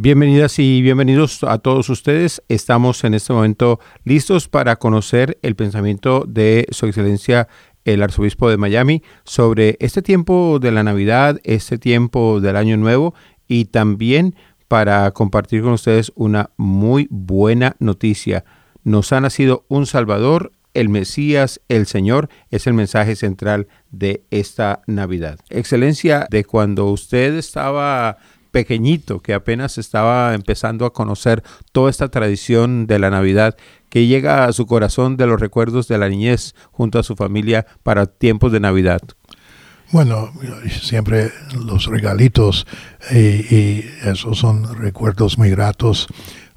Bienvenidas y bienvenidos a todos ustedes. Estamos en este momento listos para conocer el pensamiento de Su Excelencia el Arzobispo de Miami sobre este tiempo de la Navidad, este tiempo del Año Nuevo y también para compartir con ustedes una muy buena noticia. Nos ha nacido un Salvador, el Mesías, el Señor, es el mensaje central de esta Navidad. Excelencia, de cuando usted estaba pequeñito que apenas estaba empezando a conocer toda esta tradición de la Navidad que llega a su corazón de los recuerdos de la niñez junto a su familia para tiempos de Navidad? Bueno, siempre los regalitos y, esos son recuerdos muy gratos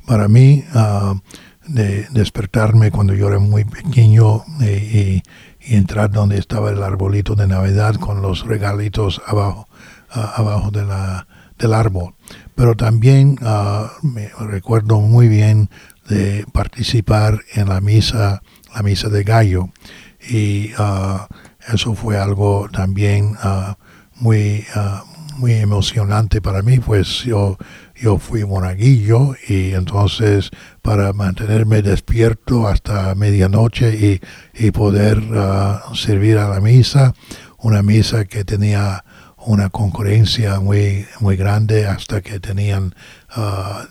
para mí ah, de despertarme cuando yo era muy pequeño y, entrar donde estaba el arbolito de Navidad con los regalitos abajo, ah, abajo de la, del árbol. Pero también ah, me recuerdo muy bien de participar en la misa, la misa de gallo. Y ah, eso fue algo también ah, muy, muy emocionante para mí, pues yo, yo fui monaguillo y entonces para mantenerme despierto hasta medianoche y, y poder servir a la misa, una misa que tenía una concurrencia muy, muy grande hasta que tenían uh,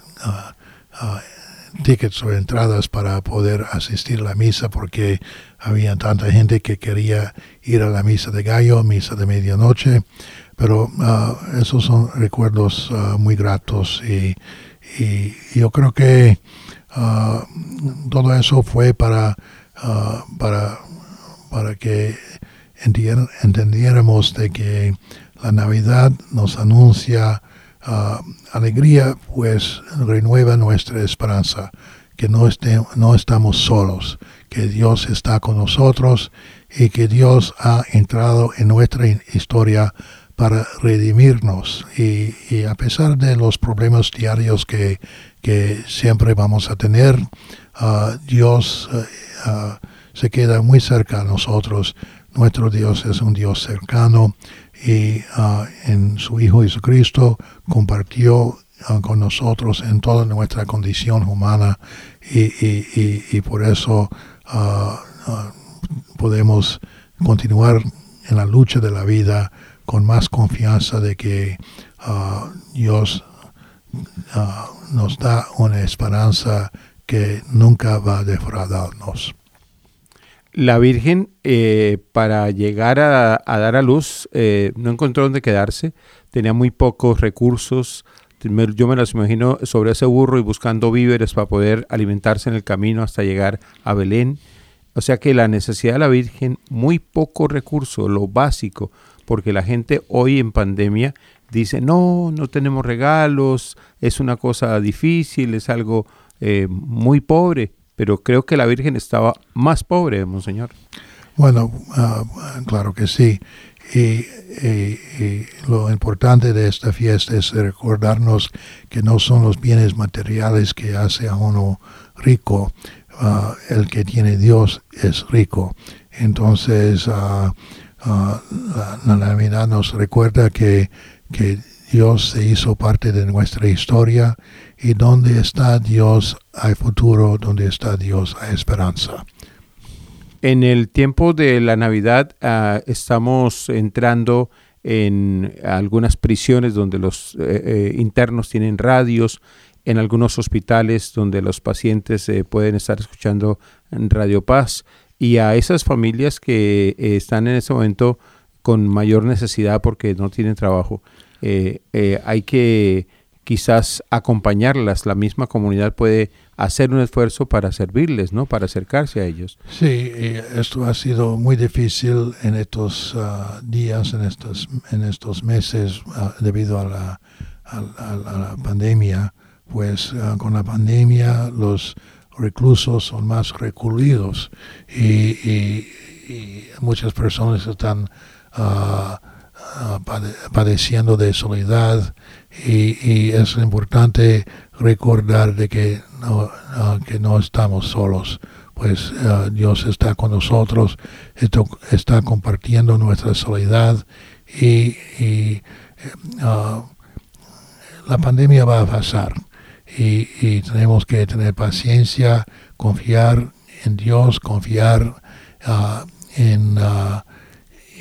tickets o entradas para poder asistir a la misa porque había tanta gente que quería ir a la misa de gallo, misa de medianoche, pero esos son recuerdos muy gratos y, y, yo creo que todo eso fue para, para, para que entendiéramos de que la Navidad nos anuncia ah, alegría, pues renueva nuestra esperanza, que no, no estamos solos, que Dios está con nosotros y que Dios ha entrado en nuestra historia para redimirnos. Y, a pesar de los problemas diarios que, siempre vamos a tener, ah, Dios ah, se queda muy cerca a nosotros. Nuestro Dios es un Dios cercano y ah, en su Hijo Jesucristo compartió ah, con nosotros en toda nuestra condición humana y, por eso ah, podemos continuar en la lucha de la vida con más confianza de que Dios nos da una esperanza que nunca va a defraudarnos. La Virgen, eh, para llegar a, dar a luz, eh, no encontró dónde quedarse, tenía muy pocos recursos. Yo me las imagino sobre ese burro y buscando víveres para poder alimentarse en el camino hasta llegar a Belén. O sea que la necesidad de la Virgen, muy poco recurso, lo básico, porque la gente hoy en pandemia dice, no, no tenemos regalos, es una cosa difícil, es algo eh, muy pobre pero creo que la Virgen estaba más pobre, Monseñor. Bueno, ah, claro que sí. Y, lo importante de esta fiesta es recordarnos que no son los bienes materiales que hace a uno rico. Ah, el que tiene Dios es rico. Entonces, ah, la, Navidad nos recuerda que, que Dios se hizo parte de nuestra historia y donde está Dios hay futuro, donde está Dios hay esperanza. En el tiempo de la Navidad ah, estamos entrando en algunas prisiones donde los eh, eh, internos tienen radios, en algunos hospitales donde los pacientes eh, pueden estar escuchando Radio Paz y a esas familias que están en ese momento con mayor necesidad porque no tienen trabajo, hay que quizás acompañarlas. La misma comunidad puede hacer un esfuerzo para servirles, ¿no? Para acercarse a ellos. Sí, esto ha sido muy difícil en estos ah, días, en estos, en estos meses, ah, debido a la, la, pandemia. Pues ah, con la pandemia los reclusos son más recluidos y, muchas personas están padeciendo de soledad y, es importante recordar de que no, que no estamos solos, pues uh, Dios está con nosotros, esto, está compartiendo nuestra soledad y, uh, la pandemia va a pasar y, tenemos que tener paciencia, confiar en Dios, confiar en, uh,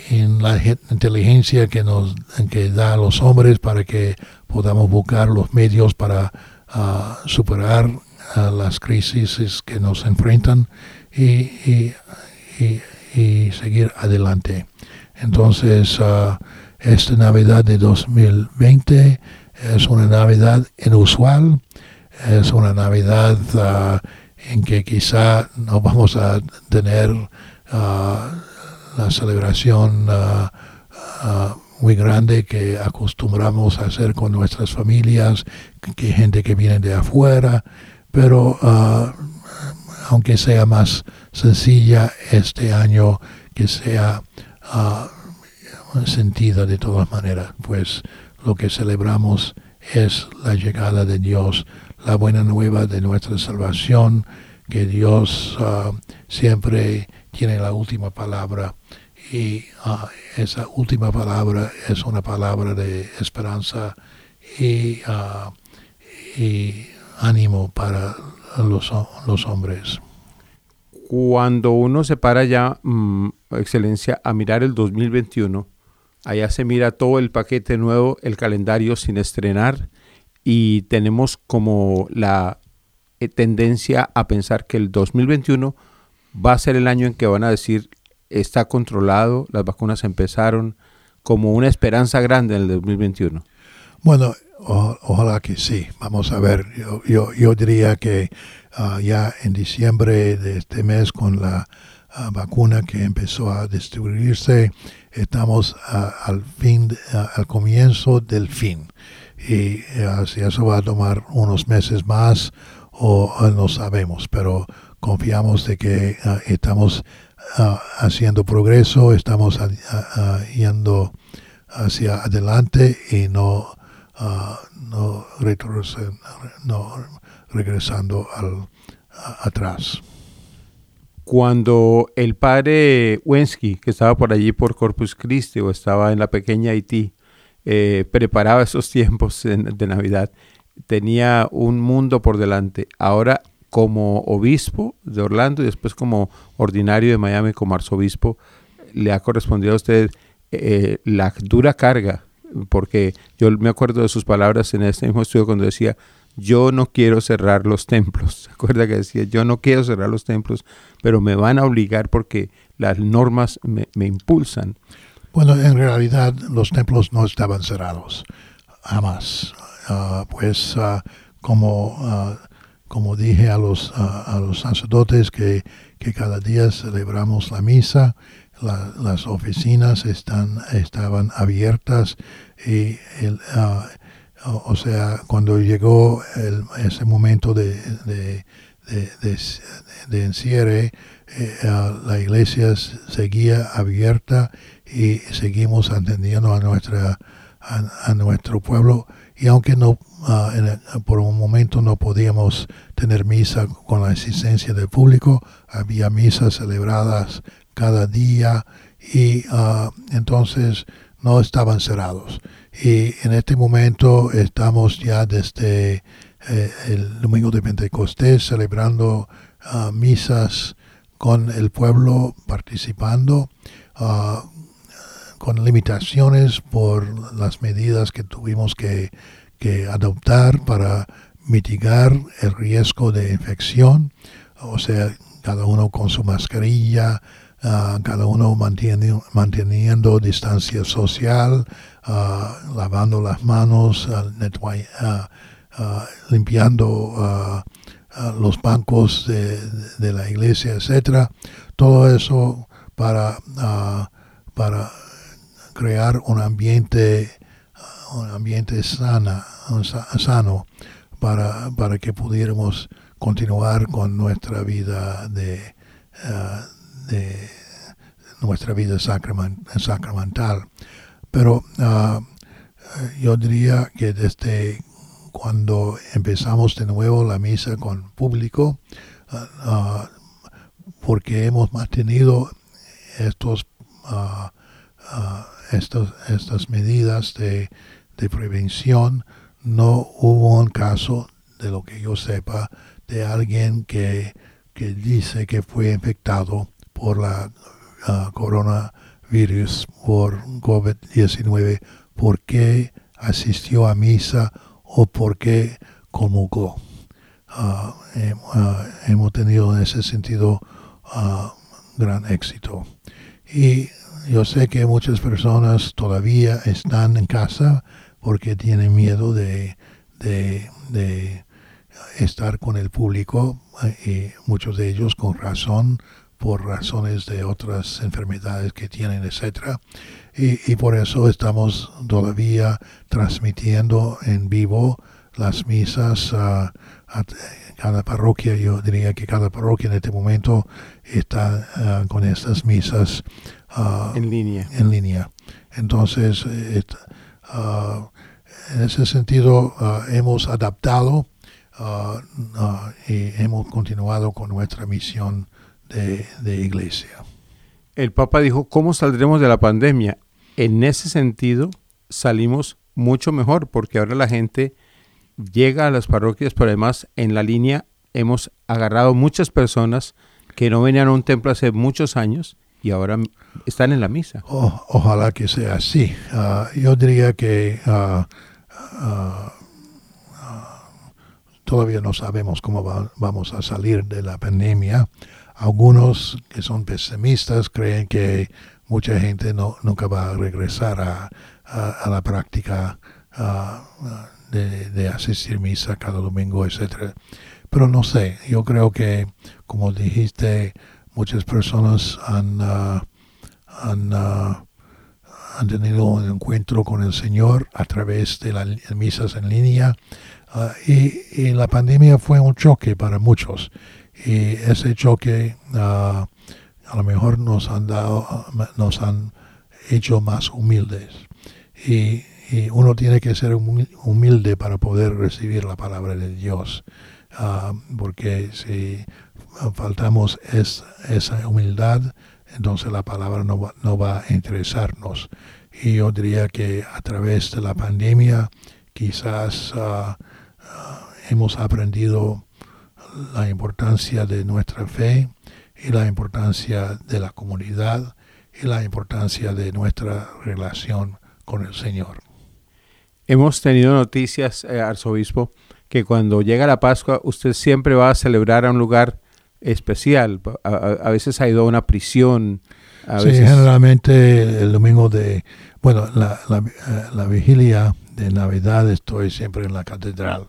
en la inteligencia que nos que da a los hombres para que podamos buscar los medios para uh, superar las crisis que nos enfrentan y, y, y, seguir adelante. Entonces, esta Navidad de 2020 es una Navidad inusual, es una Navidad en que quizá no vamos a tener la celebración uh, muy grande que acostumbramos a hacer con nuestras familias, que gente que viene de afuera, pero aunque sea más sencilla este año, que sea sentida de todas maneras, pues lo que celebramos es la llegada de Dios, la buena nueva de nuestra salvación, que Dios ah, siempre tiene la última palabra y ah, esa última palabra es una palabra de esperanza y, ah, ánimo para los, hombres. Cuando uno se para ya, mm, excelencia, a mirar el 2021, Allá se mira todo el paquete nuevo, el calendario sin estrenar y tenemos como la eh, tendencia a pensar que el 2021 va a ser el año en que van a decir está controlado, las vacunas empezaron, como una esperanza grande en el 2021. Bueno, ojalá que sí. Vamos a ver, yo, yo, yo diría que ah, ya en diciembre de este mes con la vacuna que empezó a distribuirse, estamos al fin, al comienzo del fin. Y si eso va a tomar unos meses más o no sabemos, pero confiamos de que estamos haciendo progreso, estamos yendo hacia adelante y no, no, no regresando al, atrás cuando el padre Wensky, que estaba por allí por Corpus Christi o estaba en la pequeña Haití, eh, preparaba esos tiempos de Navidad, tenía un mundo por delante. Ahora, como obispo de Orlando y después como ordinario de Miami, como arzobispo, le ha correspondido a usted eh, la dura carga, porque yo me acuerdo de sus palabras en este mismo estudio cuando decía, yo no quiero cerrar los templos. ¿Se acuerda que decía, yo no quiero cerrar los templos, pero me van a obligar porque las normas me, impulsan? Bueno, en realidad los templos no estaban cerrados, jamás. Ah, pues ah, como, ah, como dije a los, a los sacerdotes que, que, cada día celebramos la misa, las oficinas están, estaban abiertas y el, o, sea, cuando llegó ese momento de, de, de, encierre, eh, la iglesia seguía abierta y seguimos atendiendo a, nuestra, a, nuestro pueblo. Y aunque no por un momento no podíamos tener misa con la asistencia del público, había misas celebradas cada día y uh, entonces no estaban cerrados. Y en este momento estamos ya desde eh, el domingo de Pentecostés celebrando ah, misas con el pueblo participando, ah, con limitaciones por las medidas que tuvimos que, adoptar para mitigar el riesgo de infección, o sea, cada uno con su mascarilla, ah, cada uno manteniendo, manteniendo distancia social, lavando las manos, limpiando los bancos de, la iglesia, etcétera. Todo eso para, para crear un ambiente, un ambiente sana, sano para, para que pudiéramos continuar con nuestra vida de, de nuestra vida sacramental. Pero ah, yo diría que desde cuando empezamos de nuevo la misa con público, porque hemos mantenido estos, estos estas medidas de, prevención, no hubo un caso, de lo que yo sepa, de alguien que, que dice que fue infectado por la coronavirus, por COVID-19, porque asistió a misa o porque comulgó. Uh, hemos tenido en ese sentido gran éxito. Y yo sé que muchas personas todavía están en casa porque tienen miedo de, de, estar con el público y muchos de ellos con razón por razones de otras enfermedades que tienen, etcétera. Y, por eso estamos todavía transmitiendo en vivo las misas a, cada parroquia. Yo diría que cada parroquia en este momento está ah, con estas misas Ah, en línea. En línea. Entonces, uh, en ese sentido, uh, hemos adaptado y hemos continuado con nuestra misión de, de iglesia. El Papa dijo, ¿cómo saldremos de la pandemia? En ese sentido, salimos mucho mejor porque ahora la gente llega a las parroquias, pero además en la línea hemos agarrado muchas personas que no venían a un templo hace muchos años y ahora están en la misa. ojalá que sea así. Ah, yo diría que ah, ah, todavía no sabemos cómo vamos a salir de la pandemia. Algunos que son pesimistas creen que mucha gente no, nunca va a regresar a, la práctica de, de, asistir misa cada domingo, etc. Pero no sé, yo creo que, como dijiste, muchas personas han, ah, ah, han, tenido un encuentro con el Señor a través de las misas en línea. Ah, y, la pandemia fue un choque para muchos. Y ese choque a lo mejor nos han dado nos han hecho más humildes. Y, y uno tiene que ser humilde para poder recibir la palabra de Dios. Porque si faltamos es, esa humildad, entonces la palabra no va, no va a interesarnos. Y yo diría que a través de la pandemia quizás ah, ah, hemos aprendido la importancia de nuestra fe y la importancia de la comunidad y la importancia de nuestra relación con el Señor. Hemos tenido noticias, eh, arzobispo, que cuando llega la Pascua usted siempre va a celebrar a un lugar especial. A, veces ha ido a una prisión. sí, generalmente el domingo de, bueno, la, la, vigilia de Navidad estoy siempre en la catedral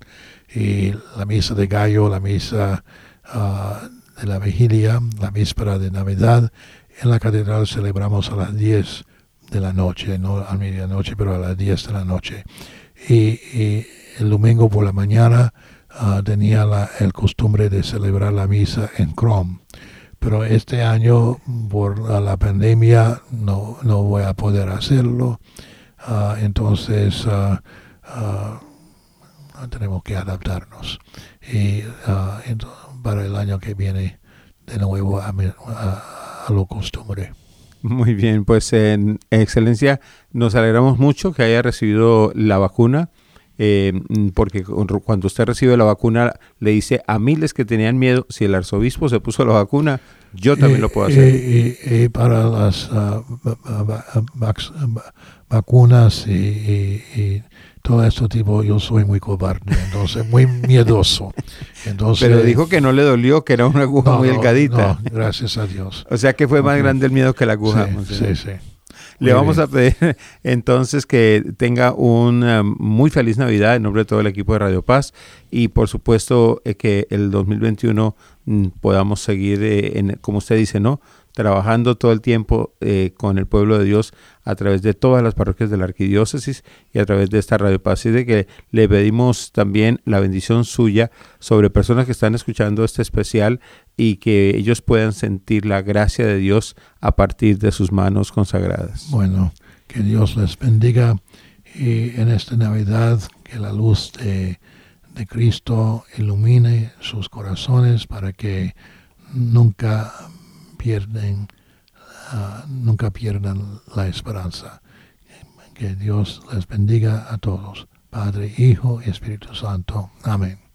y la misa de gallo, la misa ah, de la vigilia, la víspera de Navidad, en la catedral celebramos a las 10 de la noche, no a medianoche, pero a las 10 de la noche. y el domingo por la mañana Ah, tenía la, el costumbre de celebrar la misa en Chrome. Pero este año, por la, pandemia, no, no, voy a poder hacerlo. Ah, entonces, ah, tenemos que adaptarnos. Y para el año que viene, de nuevo a, a lo costumbre. Muy bien, pues en excelencia, nos alegramos mucho que haya recibido la vacuna eh, porque cuando usted recibe la vacuna le dice a miles que tenían miedo, si el arzobispo se puso la vacuna, yo también lo puedo hacer. Y, para las ah, vacunas y, todo este tipo, yo soy muy cobarde, entonces muy miedoso. Entonces, Pero dijo que no le dolió, que era una aguja muy delgadita. gracias a Dios. O sea que fue más grande el miedo que la aguja. sí. sí. Le vamos a pedir entonces que tenga una muy feliz Navidad en nombre de todo el equipo de Radio Paz y por supuesto eh, que el 2021 mm, podamos seguir, eh, como usted dice, ¿no? trabajando todo el tiempo eh, con el pueblo de Dios a través de todas las parroquias de la arquidiócesis y a través de esta radio paz. Y de que le pedimos también la bendición suya sobre personas que están escuchando este especial y que ellos puedan sentir la gracia de Dios a partir de sus manos consagradas. Bueno, que Dios les bendiga y en esta Navidad que la luz de, de Cristo ilumine sus corazones para que nunca pierden, ah, nunca pierdan la esperanza. Que Dios les bendiga a todos. Padre, Hijo y Espíritu Santo. Amén.